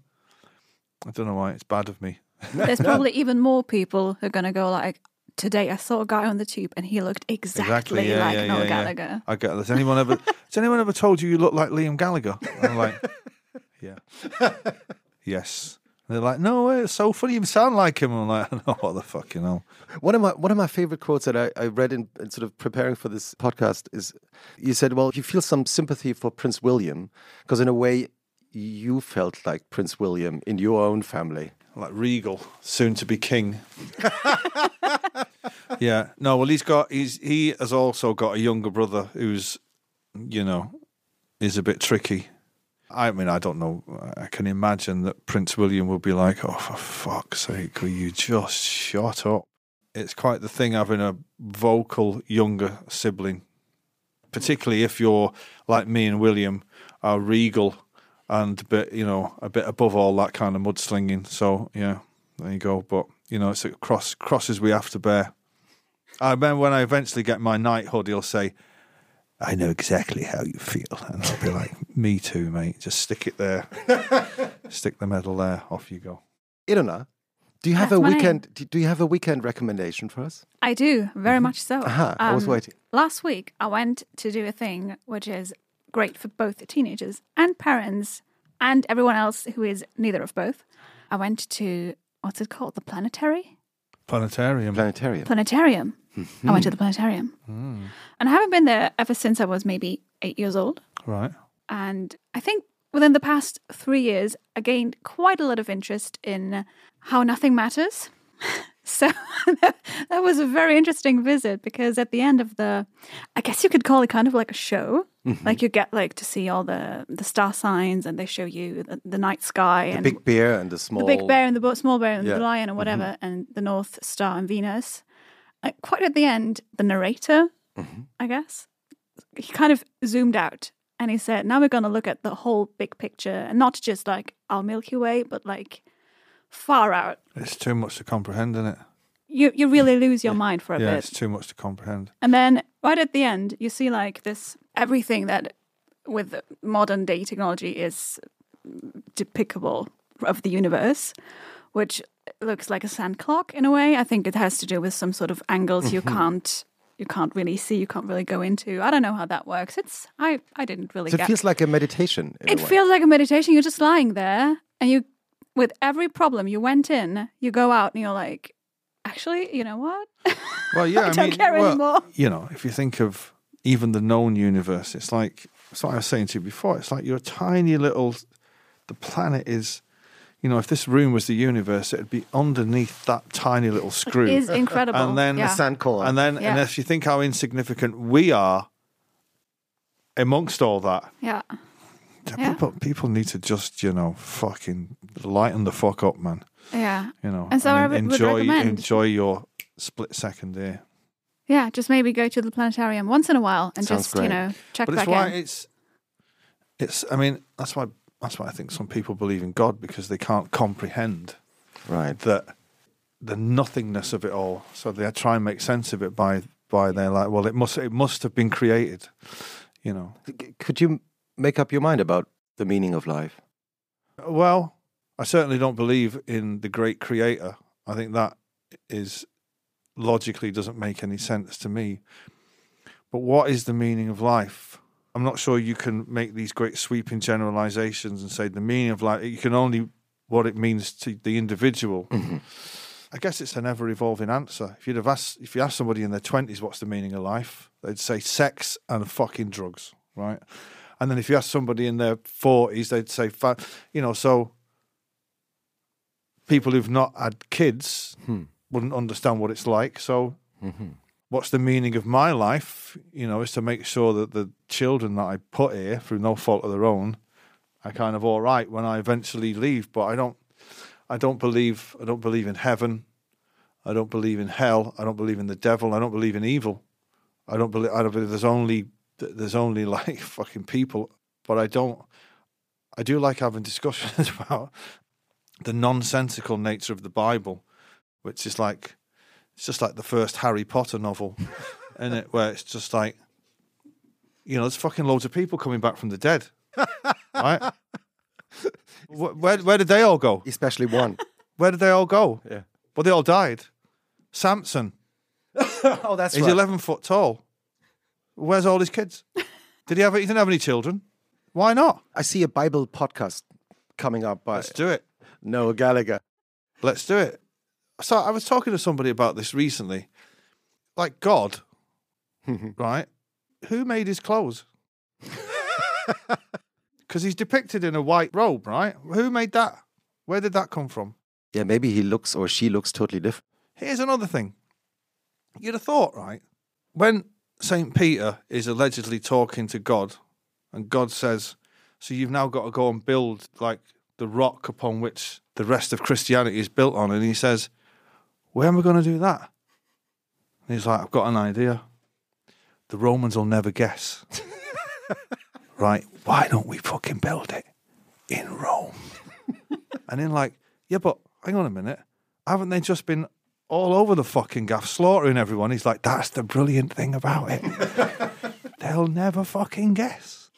I don't know why. It's bad of me. There's probably even more people who are going to go like, today I saw a guy on the tube and he looked exactly, yeah, like yeah, Noel yeah, yeah. Gallagher. I get. Has anyone ever? has anyone ever told you you look like Liam Gallagher? I'm like, yeah, yes. They're like, no, it's so funny. You sound like him. I'm like, no, what the fuck, you know? One of my one of my favorite quotes that I, I read in, in sort of preparing for this podcast is you said, "Well, you feel some sympathy for Prince William because in a way you felt like Prince William in your own family." like regal, soon to be king. yeah, no. Well, he's got he's he has also got a younger brother who's, you know, is a bit tricky. I mean, I don't know. I can imagine that Prince William would be like, "Oh, for fuck's sake, will you just shut up?" It's quite the thing having a vocal younger sibling, particularly if you're like me and William are regal and a bit, you know, a bit above all that kind of mudslinging. So yeah, there you go. But you know, it's a cross crosses we have to bear. I remember when I eventually get my knighthood, he'll say, "I know exactly how you feel," and I'll be like, "Me too, mate. Just stick it there, stick the medal there. Off you go." Ilona, do you have That's a weekend? Do do you have a weekend recommendation for us? I do, very much so. Aha, I was Um, waiting. Last week, I went to do a thing which is great for both teenagers and parents and everyone else who is neither of both. I went to, what's it called? The planetary? Planetarium. Planetarium. Planetarium. I went to the planetarium. Mm, And I haven't been there ever since I was maybe eight years old. right. And I think within the past three years, I gained quite a lot of interest in how nothing matters. so that was a very interesting visit because at the end of the, I guess you could call it kind of like a show. Like you get like to see all the the star signs, and they show you the, the night sky The and big bear and the small. the big bear and the bo- small bear and Yeah. the lion or whatever, and the North Star and Venus. Uh, quite at the end, the narrator, I guess, he kind of zoomed out and he said, "Now we're going to look at the whole big picture, and not just like our Milky Way, but like far out. It's too much to comprehend, isn't it? You you really lose your mind for a Yeah, bit." it's too much to comprehend. And then right at the end, you see like this everything that with modern day technology is depicable of the universe, which looks like a sand clock in a way. I think it has to do with some sort of angles you mm-hmm. can't you can't really see, you can't really go into. I don't know how that works. It's I I didn't really So it feels like a meditation. in a it way. feels like a meditation. You're just lying there and you with every problem you went in, you go out and you're like, actually, you know what? Well, yeah, I I, don't mean, care well, anymore. You know, if you think of even the known universe, it's like it's what I was saying to you before. It's like you're a tiny little. The planet is, You know, if this room was the universe, it'd be underneath that tiny little screw. It is incredible. And then- yeah. Sand core. and then, and if you think how insignificant we are amongst all that, yeah. then Yeah. people people need to just you know fucking lighten the fuck up, man. Yeah. You know, And so I would- would enjoy recommend- enjoy your split second there. Yeah. Just maybe go to the planetarium once in a while and Sounds just, great. you know, check But it's why in. it's it's. I mean, that's why that's why I think some people believe in God because they can't comprehend right. that the nothingness of it all. So they try and make sense of it by by they're like, well, it must it must have been created. You know. Could you make up your mind about the meaning of life? Well, I certainly don't believe in the great creator. I think that is logically doesn't make any sense to me. But what is the meaning of life? I'm not sure you can make these great sweeping generalizations and say the meaning of life. You can only what it means to the individual. I guess it's an ever evolving answer. If you'd have asked, if you ask somebody in their twenties what's the meaning of life, they'd say sex and fucking drugs, right? And then if you ask somebody in their forties, they'd say, you know, so people who've not had kids Hmm. wouldn't understand what it's like. So, what's the meaning of my life? You know, is to make sure that the children that I put here through no fault of their own are kind of all right when I eventually leave. But I don't, I don't believe, I don't believe in heaven. I don't believe in hell. I don't believe in the devil. I don't believe in evil. I don't believe. I don't believe there's only there's only like fucking people. But I don't. I do like having discussions about the nonsensical nature of the Bible, which is like it's just like the first Harry Potter novel, isn't it? Where it's just like, you know, there's fucking loads of people coming back from the dead, right? Where, where where did they all go? Especially one. Where did they all go? Yeah. Well, they all died. Samson, oh, that's right. he's 11 foot tall. Where's all his kids? Did he have? He didn't have any children. Why not? I see a Bible podcast coming up by Let's do it. Noel Gallagher. Let's do it. So I was talking to somebody about this recently. Like God, right? Who made his clothes? Because he's depicted in a white robe, right? Who made that? Where did that come from? Yeah, maybe he looks or she looks totally different. Here's another thing. You'd have thought, right? When St. Peter is allegedly talking to God, and God says, So you've now got to go and build like the rock upon which the rest of Christianity is built on. And he says, Where am I going to do that? And he's like, I've got an idea. The Romans will never guess. right? Why don't we fucking build it in Rome? and then, like, yeah, but hang on a minute. Haven't they just been all over the fucking gaff slaughtering everyone? He's like, that's the brilliant thing about it. They'll never fucking guess.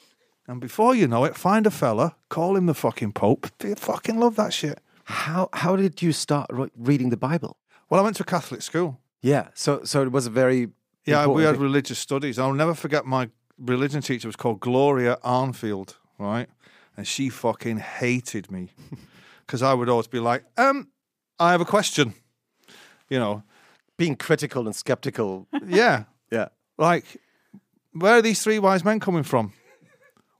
And before you know it, find a fella, call him the fucking Pope. They fucking love that shit. How how did you start ro- reading the Bible? Well, I went to a Catholic school. Yeah, so so it was a very Yeah, we had thing. religious studies. I'll never forget my religion teacher was called Gloria Arnfield, right? And she fucking hated me because I would always be like, um, I have a question. You know, being critical and skeptical. yeah, yeah, like, where are these three wise men coming from?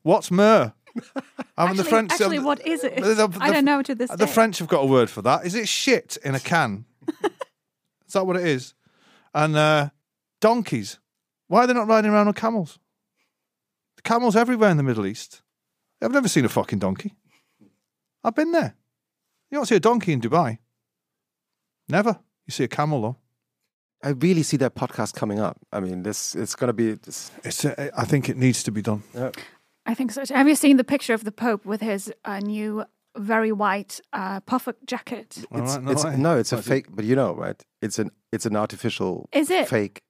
What's myrrh? Haven't Actually, the French? actually, what is it? the- the- I don't know to this The day. French have got a word for that. Is it shit in a can? Is that what it is? And uh, donkeys. Why are they not riding around on camels? The camels everywhere in the Middle East. I've never seen a fucking donkey. I've been there. You don't see a donkey in Dubai. Never. You see a camel though. I really see that podcast coming up. I mean, this it's going to be. This, It's. uh, I think it needs to be done. I think so. Have you seen the picture of the Pope with his uh, new, very white uh, puffer jacket? All it's, no it's- way. no, it's a fake. But you know, right? It's an it's an artificial Is it? fake.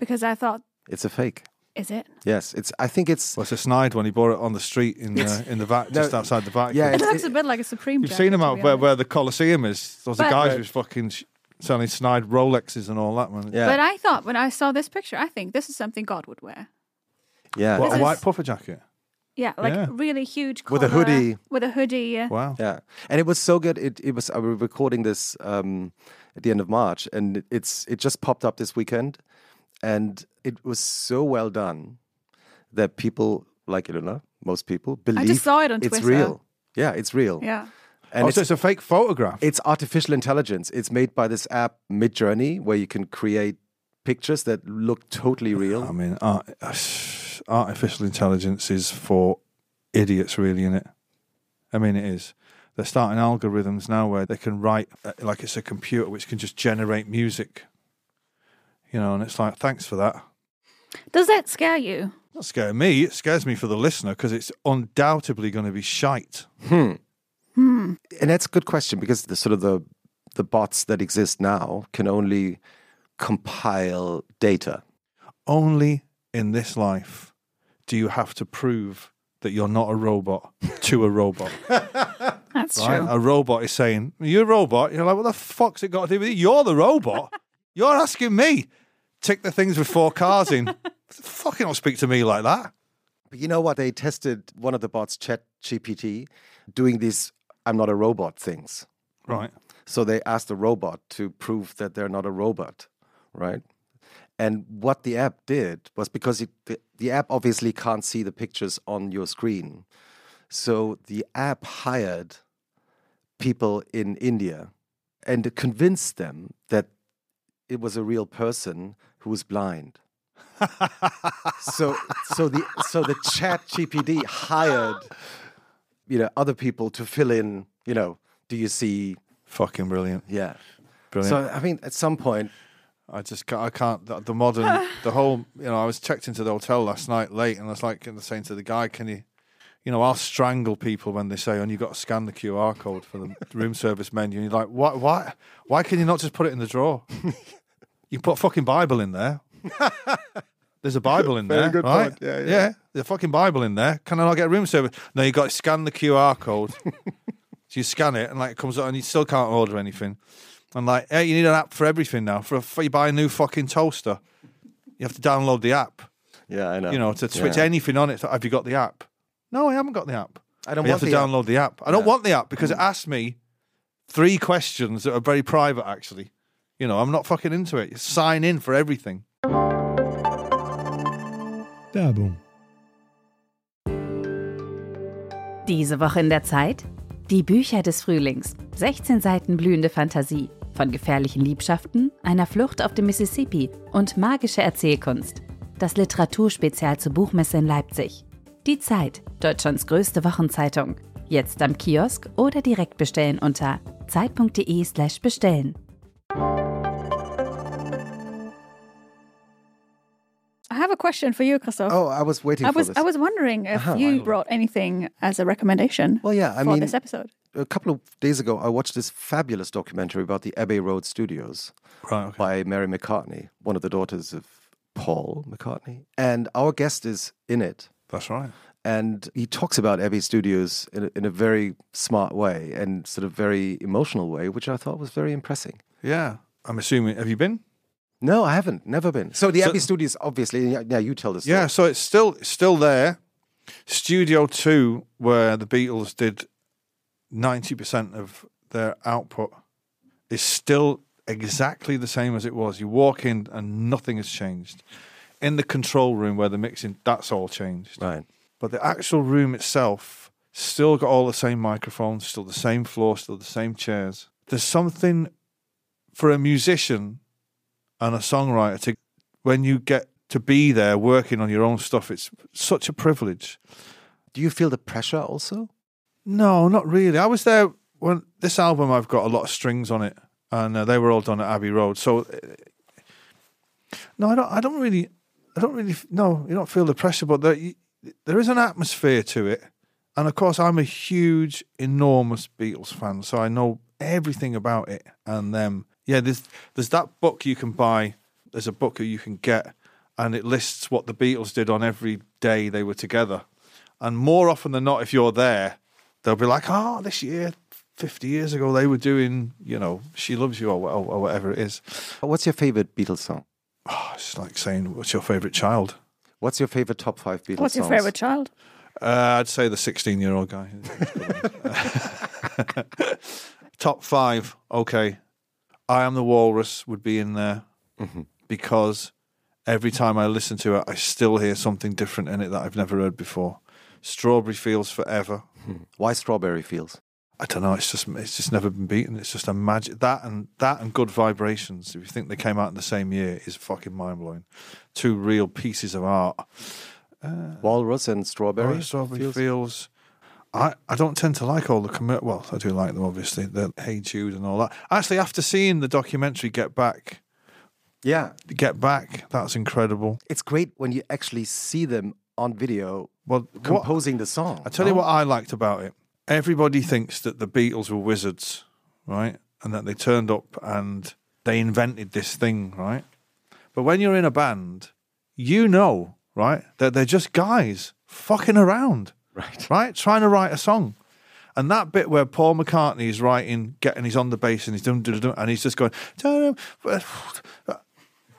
Because I thought, It's a fake. is it? Yes, it's. I think it's. Well, it's a snide when he bought it on the street in the in the va- No, just outside the back. yeah, It It's- looks a bit like a Supreme You've jacket. seen him out where, honest. where the Colosseum is. Those are But- guys who's fucking sh- selling snide Rolexes and all that, man. Yeah, But I thought when I saw this picture, I think this is something God would wear. yeah, What, This a white puffer jacket. Yeah, like Yeah. really huge With a collar, hoodie. With a hoodie. uh, Wow. yeah. And it was so good. It it was. I was recording this um, at the end of March, and it, it's it just popped up this weekend, and it was so well done that people like it or not, most people believe I just saw it on it's Twitter. real. Yeah, it's real. Yeah. And oh, it's, so it's a fake photograph. it's artificial intelligence. It's made by this app Midjourney, where you can create pictures that look totally real. I real. mean, art, artificial intelligence is for idiots, really, is it? I mean, it is. They're starting algorithms now where they can write uh, like it's a computer which can just generate music. You know, and it's like, thanks for that. Does that scare you? Not scaring me. It scares me for the listener because it's undoubtedly going to be shite. Hmm. Hmm. And that's a good question because the sort of the the bots that exist now can only compile data. Only in this life do you have to prove that you're not a robot to a robot. That's right? true. A robot is saying, You're a robot. You're like, What the fuck's it got to do with it? You're the robot. You're asking me. Tick the things with four cars in. Fucking don't speak to me like that. But you know what? They tested one of the bots, Chat GPT, doing these "I'm not a robot" things. Right. So they asked the robot to prove that they're not a robot, right? And what the app did was because it, the, the app obviously can't see the pictures on your screen. So the app hired people in India and convinced them that it was a real person who was blind. so so the so the chat GPT hired you know other people to fill in, you know, do you see Fucking brilliant. yeah. Brilliant. So I mean, at some point, I just can't, I can't, the, the modern, the whole, you know, I was checked into the hotel last night late and I was like, and saying to the guy, can you, you know, I'll strangle people when they say, oh, and you've got to scan the QR code for the room service menu. And you're like, why, why, why can you not just put it in the drawer? you put a fucking Bible in there. There's a Bible in Very there, good right? point. Yeah, yeah. yeah, there's a fucking Bible in there. Can I not get room service? No, you got to scan the QR code. so you scan it, and like it comes up, and you still can't order anything. And like, hey, you need an app for everything now. For, for you buy a new fucking toaster, you have to download the app. yeah, I know. You know, to switch Yeah. anything on it. So, have you got the app? No, I haven't got the app. I don't you want have to the app. download the app. I don't Yeah. want the app because it asks me three questions that are very private. Actually, you know, I'm not fucking into it. You sign in for everything. Werbung. Diese Woche in der Zeit? Die Bücher des Frühlings. 16 Seiten blühende Fantasie. Von gefährlichen Liebschaften, einer Flucht auf dem Mississippi und magische Erzählkunst. Das Literaturspezial zur Buchmesse in Leipzig. Die Zeit, Deutschlands größte Wochenzeitung. Jetzt am Kiosk oder direkt bestellen unter zeit.de/slash bestellen. I have a question for you, Christoph. Oh, I was waiting I for was this. I was wondering if Uh-huh. you brought anything as a recommendation well, yeah. I for mean, this episode. A couple of days ago, I watched this fabulous documentary about the Abbey Road Studios Right. Okay. by Mary McCartney, one of the daughters of Paul McCartney, and our guest is in it. That's right. And he talks about Abbey Studios in a, in a very smart way and sort of very emotional way, which I thought was very impressive. Yeah. I'm assuming. Have you been? No, I haven't. Never been. So the So- Abbey Studios, obviously. Yeah, you tell the story. Yeah. So it's still still there. Studio Two, where the Beatles did ninety percent of their output, is still exactly the same as it was. You walk in and nothing has changed. In the control room where they're mixing, that's all changed. Right. But the actual room itself still got all the same microphones, still the same floor, still the same chairs. There's something for a musician and a songwriter to when you get to be there working on your own stuff, it's such a privilege. Do you feel the pressure also? No, not really. I was there when this album. I've got a lot of strings on it, and uh, they were all done at Abbey Road. So, uh, no, I don't. I don't really. I don't really. No, you don't feel the pressure, but there, you- there is an atmosphere to it. And of course, I'm a huge, enormous Beatles fan, so I know everything about it. And um, yeah, there's there's that book you can buy. There's a book that you can get, and it lists what the Beatles did on every day they were together. And more often than not, if you're there, they'll be like, "Oh, this year, fifty years ago, they were doing, you know, she loves you or, wha- or whatever it is." What's your favorite Beatles song? Oh, it's like saying, "What's your favorite child?" What's your favorite top five Beatles What's your songs? favorite child? Uh, I'd say the 16 year old guy. Top five. Okay. I Am the Walrus would be in there mm-hmm. because every time I listen to it, I still hear something different in it that I've never heard before. Strawberry Fields Forever. Hmm. Why Strawberry Fields? I don't know. It's just it's just never been beaten. It's just a magic that and that and good vibrations. If you think they came out in the same year, is fucking mind blowing. Two real pieces of art. Uh, Walrus and Strawberry. Strawberry Fields. Fields. I, I don't tend to like all the commer Well, I do like them obviously. The Hey Jude and all that. Actually, after seeing the documentary Get Back, Yeah, Get Back, that's incredible. it's great when you actually see them on video Well, what, composing the song. I tell you what I liked about it. Everybody thinks that the Beatles were wizards, right? And that they turned up and they invented this thing, right? But when you're in a band, you know, right, that they're just guys fucking around, Right. right? Trying to write a song. And that bit where Paul McCartney is writing, getting, he's on the bass and he's doing, and he's just going,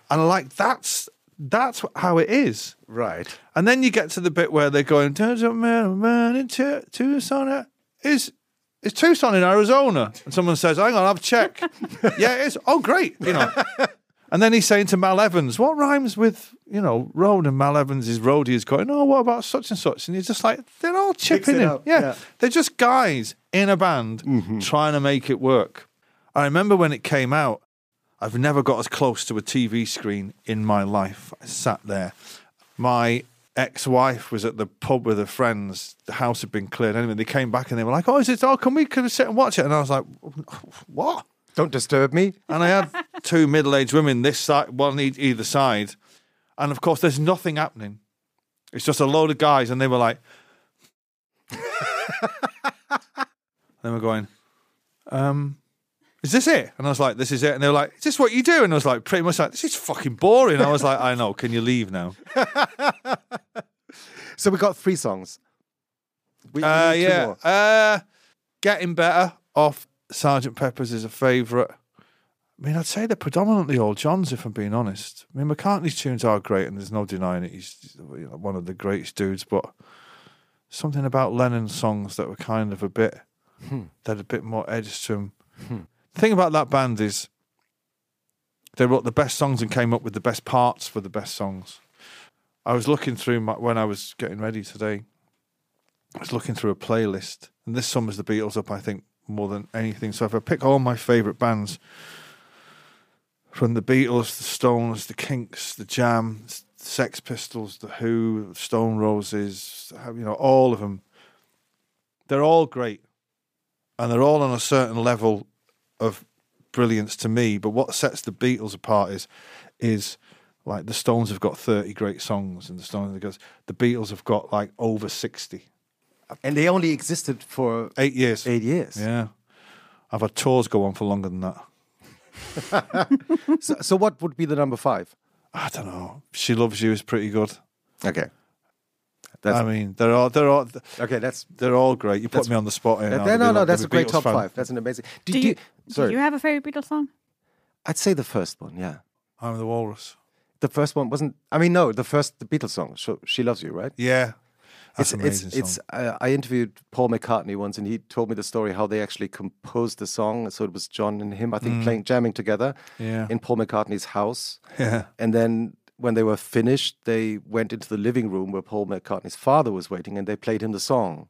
and like that's that's how it is. Right. And then you get to the bit where they're going, doesn't matter, man, in Tu- Tucson. Uh, is is Tucson in Arizona? And someone says, hang on, I'll check. yeah, it is. Oh, great. You know. And then he's saying to Mal Evans, what rhymes with, you know, road? And Mal Evans, is roadie is going, oh, what about such and such? And he's just like, they're all chipping it in. up, Yeah. yeah. They're just guys in a band mm-hmm. trying to make it work. I remember when it came out, I've never got as close to a TV screen in my life. I sat there. My ex wife was at the pub with her friends. The house had been cleared anyway. They came back and they were like, Oh, is it? Oh, can we, can we sit and watch it? And I was like, What? Don't disturb me. And I had two middle aged women this side, one either side. And of course, there's nothing happening. It's just a load of guys. And they were like, They were going, um, is this it? And I was like, this is it. And they were like, is this what you do? And I was like, pretty much like, this is fucking boring. I was like, I know. Can you leave now? So we got three songs. We Uh, yeah. Uh, Getting Better off Sergeant Pepper's is a favourite. I mean, I'd say they're predominantly all John's, if I'm being honest. I mean, McCartney's tunes are great, and there's no denying it. He's one of the greatest dudes, but something about Lennon's songs that were kind of a bit, they had a bit more edge to them. The thing about that band is they wrote the best songs and came up with the best parts for the best songs. I was looking through my, when I was getting ready today. I was looking through a playlist, and this sums the Beatles up, I think, more than anything. So if I pick all my favourite bands from the Beatles, the Stones, the Kinks, the Jam, the Sex Pistols, the Who, Stone Roses, you know, all of them, they're all great, and they're all on a certain level of brilliance to me. But what sets the Beatles apart is, is like the Stones have got thirty great songs, and the Stones because the Beatles have got like over sixty. And they only existed for Eight years. eight years. Yeah. I've had tours go on for longer than that. So, so what would be the number five? I don't know. She loves you is pretty good. Okay. That's I mean, they're all they're all okay. That's they're all great. You put me on the spot here. that, now no, to be no, That's a great Beatles top fan. five. That's an amazing. Do, Do do you, do you have a favorite Beatles song? I'd say the first one. Yeah, I'm the Walrus. the first one wasn't. I mean, no, the first the Beatles song. So, she loves you, right? Yeah, that's it's amazing it's, it's uh, I interviewed Paul McCartney once, and he told me the story how they actually composed the song. So it was John and him, I think, playing jamming together Mm. Yeah. in Paul McCartney's house. yeah, And then when they were finished, they went into the living room where Paul McCartney's father was waiting, and they played him the song.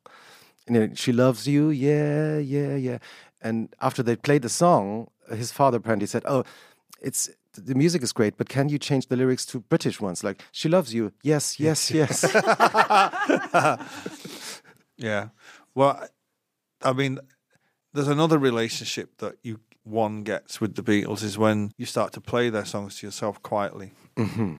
And then, she loves you, yeah, yeah, yeah. And after they played the song, his father apparently said, "Oh, it's." The music is great, but can you change the lyrics to British ones? Like, she loves you. Yes, yes, yes. yeah. Well, I mean, there's another relationship that you one gets with the Beatles is when you start to play their songs to yourself quietly, Mhm.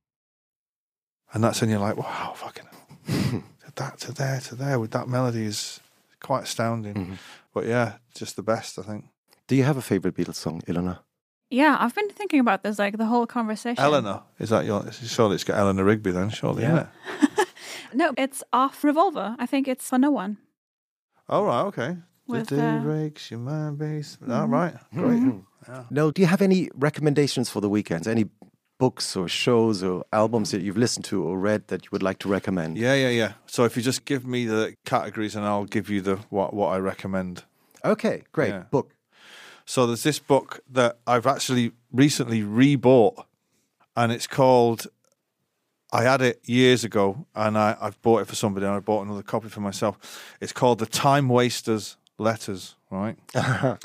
and that's when you're like, wow, fucking hell. that to there to there with that melody is quite astounding. Mm-hmm. But yeah, just the best, I think. Do you have a favorite Beatles song, Ilona? Yeah, I've been thinking about this like the whole conversation. Eleanor, is that your? Surely it's got Eleanor Rigby then, surely, Yeah. isn't it? No, it's off Revolver. I think it's for no one. Oh right, okay. With, the day uh, breaks your mind base. All right, great. No, do you have any recommendations for the weekends? Any books or shows or albums that you've listened to or read that you would like to recommend? Yeah, yeah, yeah. So if you just give me the categories and I'll give you the what what I recommend. Okay, great. Yeah. Book. So there's this book that I've actually recently rebought, and it's called. I had it years ago, and I, I've bought it for somebody, and I bought another copy for myself. It's called The Time Wasters letters, right? Uh-huh.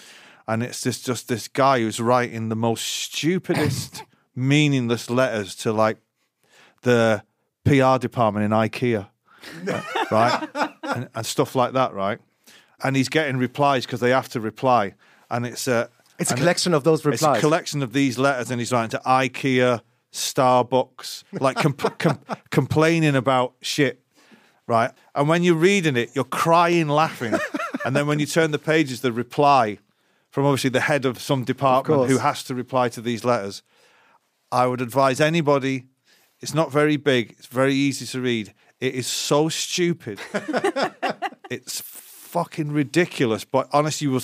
and it's just just this guy who's writing the most stupidest, meaningless letters to like the PR department in IKEA, right? And, and stuff like that, right? And he's getting replies because they have to reply, and it's a It's a collection of those It's replies. a collection of these letters, and he's writing to IKEA, Starbucks, like com- com- complaining about shit, right? And when you're reading it, you're crying, laughing, and then when you turn the pages, the reply from obviously the head of some department course. who has to reply to these letters. I would advise anybody. It's not very big. It's very easy to read. It is so stupid. it's fucking ridiculous. But honestly, you will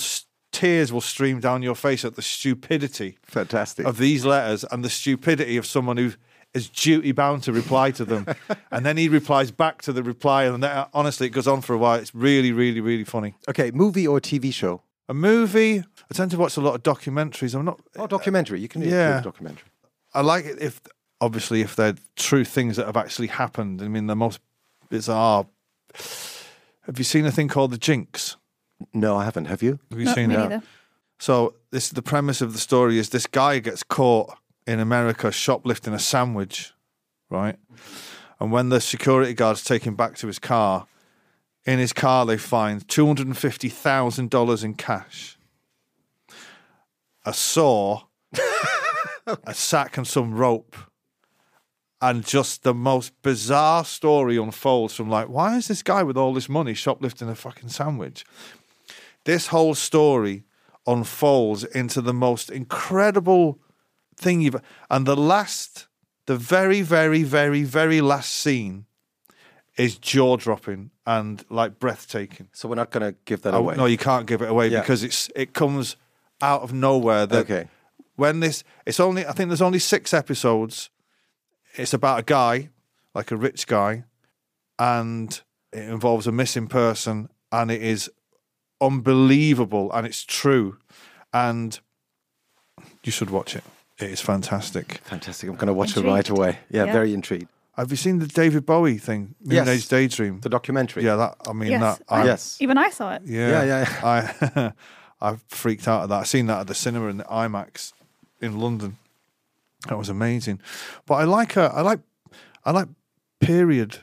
tears will stream down your face at the stupidity Fantastic. of these letters and the stupidity of someone who is duty bound to reply to them. and then he replies back to the reply, and then, uh, honestly, it goes on for a while. It's really, really, really funny. okay, movie or TV show? A movie. I tend to watch a lot of documentaries. I'm not. Oh, documentary. You can do yeah. a documentary. I like it if, obviously, if they're true things that have actually happened. I mean, the most bizarre. Have you seen a thing called the Jinx? No, I haven't. Have you? Have you No, seen me that? neither. So this the premise of the story: is this guy gets caught in America shoplifting a sandwich, right? And when the security guards take him back to his car, in his car they find two hundred and fifty thousand dollars in cash, a saw, a sack, and some rope. And just the most bizarre story unfolds from like, why is this guy with all this money shoplifting a fucking sandwich? This whole story unfolds into the most incredible thing you've and the last the very very very very last scene is jaw dropping and like breathtaking So we're not going to give that Oh, away. no you can't give it away Yeah. because it's it comes out of nowhere that Okay. when this it's only i think there's only six episodes it's about a guy like a rich guy and it involves a missing person and it is unbelievable and it's true and you should watch it it is fantastic Fantastic. I'm going to watch it right away. Yeah, Yeah. very intrigued. have you seen the david bowie thing Yes. Age daydream The documentary. yeah that i mean Yes, that I- I, Yes. Even I saw it. yeah Yeah, yeah, i i freaked out at that i seen that at the cinema in the imax in london that was amazing but i like a, i like i like period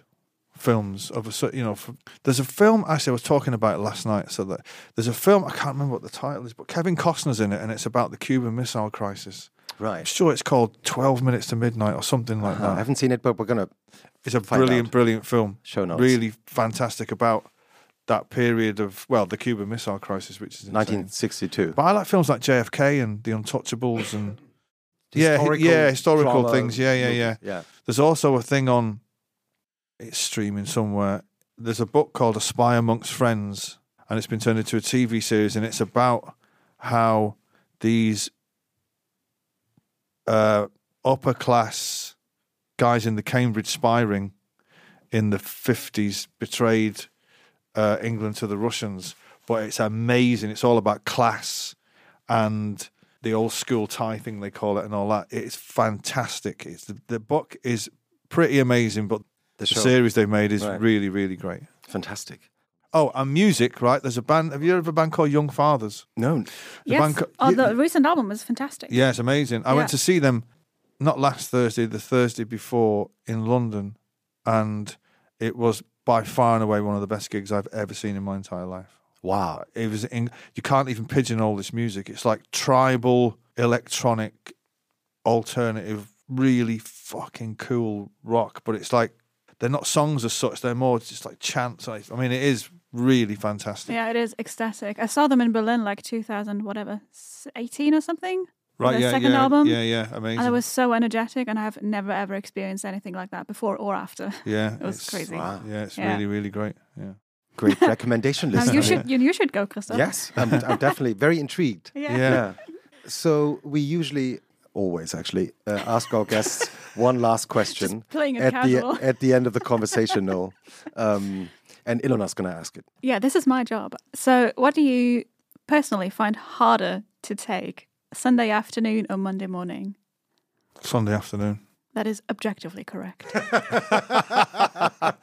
films of a cer- you know f there's a film actually i was talking about last night so that there's a film i can't remember what the title is but kevin costner's in it and it's about the cuban missile crisis i'm Right. sure it's called 12 minutes to midnight or something like Uh, I that haven't seen it, but we're going to it's a brilliant out. brilliant film show notes. really fantastic about that period of well the cuban missile crisis which is insane. 1962. But I like films like JFK and The Untouchables and yeah, Historical yeah, historical drama things. Yeah, yeah, yeah. Yeah. There's also a thing on it's streaming somewhere. There's a book called A Spy Amongst Friends, and it's been turned into a TV series, and it's about how these uh, upper class guys in the Cambridge spy ring in the 50s betrayed uh, England to the Russians. But it's amazing. It's all about class and the old school tie thing they call it and all that. It's fantastic. It's the, the book is pretty amazing, but The the series they made is Right. really, really great. Fantastic. Oh, and music, right? There's a band. Have you heard of a band called Young Fathers? No. The yes. band co- oh, Yeah. the recent album was fantastic. Yeah, it's amazing. I Yeah. went to see them not last Thursday, the Thursday before in London, and it was by far and away one of the best gigs I've ever seen in my entire life. Wow. Uh, it was in, you can't even pigeonhole this music. It's like tribal, electronic, alternative, really fucking cool rock. But it's like they're not songs as such. They're more just like chants. I I mean, it is really fantastic. Yeah, it is ecstatic. I saw them in Berlin like 2000, whatever, 18 or something. right? their Yeah, second yeah, album. Yeah, yeah, amazing. And it was so energetic, and I have never ever experienced anything like that before or after. yeah, it was crazy. Wow. Yeah, it's Yeah. really, really great. Yeah. Great recommendation Now list. you should you, you should go, Christoph. Yes, I'm, I'm definitely very intrigued. Yeah. Yeah. So we usually, always actually, uh, ask our guests one last question Just playing at casual. the at the end of the conversation. No, um, and Ilona's going to ask it. Yeah, this is my job. So, what do you personally find harder to take, Sunday afternoon or Monday morning? Sunday afternoon. That is objectively correct.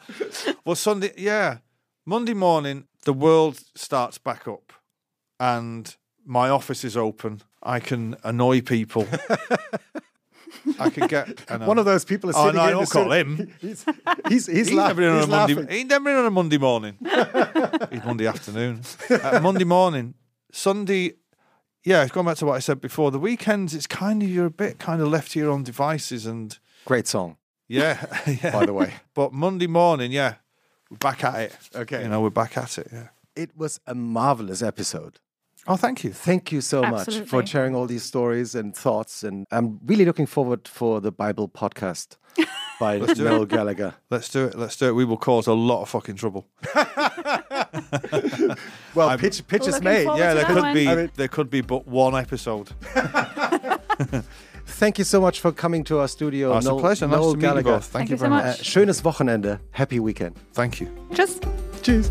Well, Sunday, yeah. Monday morning, the world starts back up and my office is open, I can annoy people. I can get I. One of those people is Oh, sitting no, I in don't the call him. He's he's, he's, He's laugh- never in on he's a Monday. laughing. He's never in on a Monday morning. he's Monday afternoon. Uh, Monday morning, Sunday. Yeah, going back to what I said before. The weekends, it's kind of you're a bit kind of left to your own devices, and Great song, yeah, yeah. by the way. But Monday morning, yeah, we're back at it. Okay. you know, we're back at it. Yeah. It was a marvelous episode. Oh, thank you. Thank you so much for sharing all these stories and thoughts. And I'm really looking forward for the Bible podcast by Let's do Noel it. Gallagher. Let's do it. Let's do it. We will cause a lot of fucking trouble. Well, I'm- pitch, pitch is made. yeah, there could one. be. I mean- there could be but one episode. Thank you so much for coming to our studio. Oh, it's a Noel- pleasure. Nice Noel to meet you both. Thank, Thank you you so very much. much. Äh, schönes Wochenende. Happy weekend. Thank you. Tschüss. Tschüss.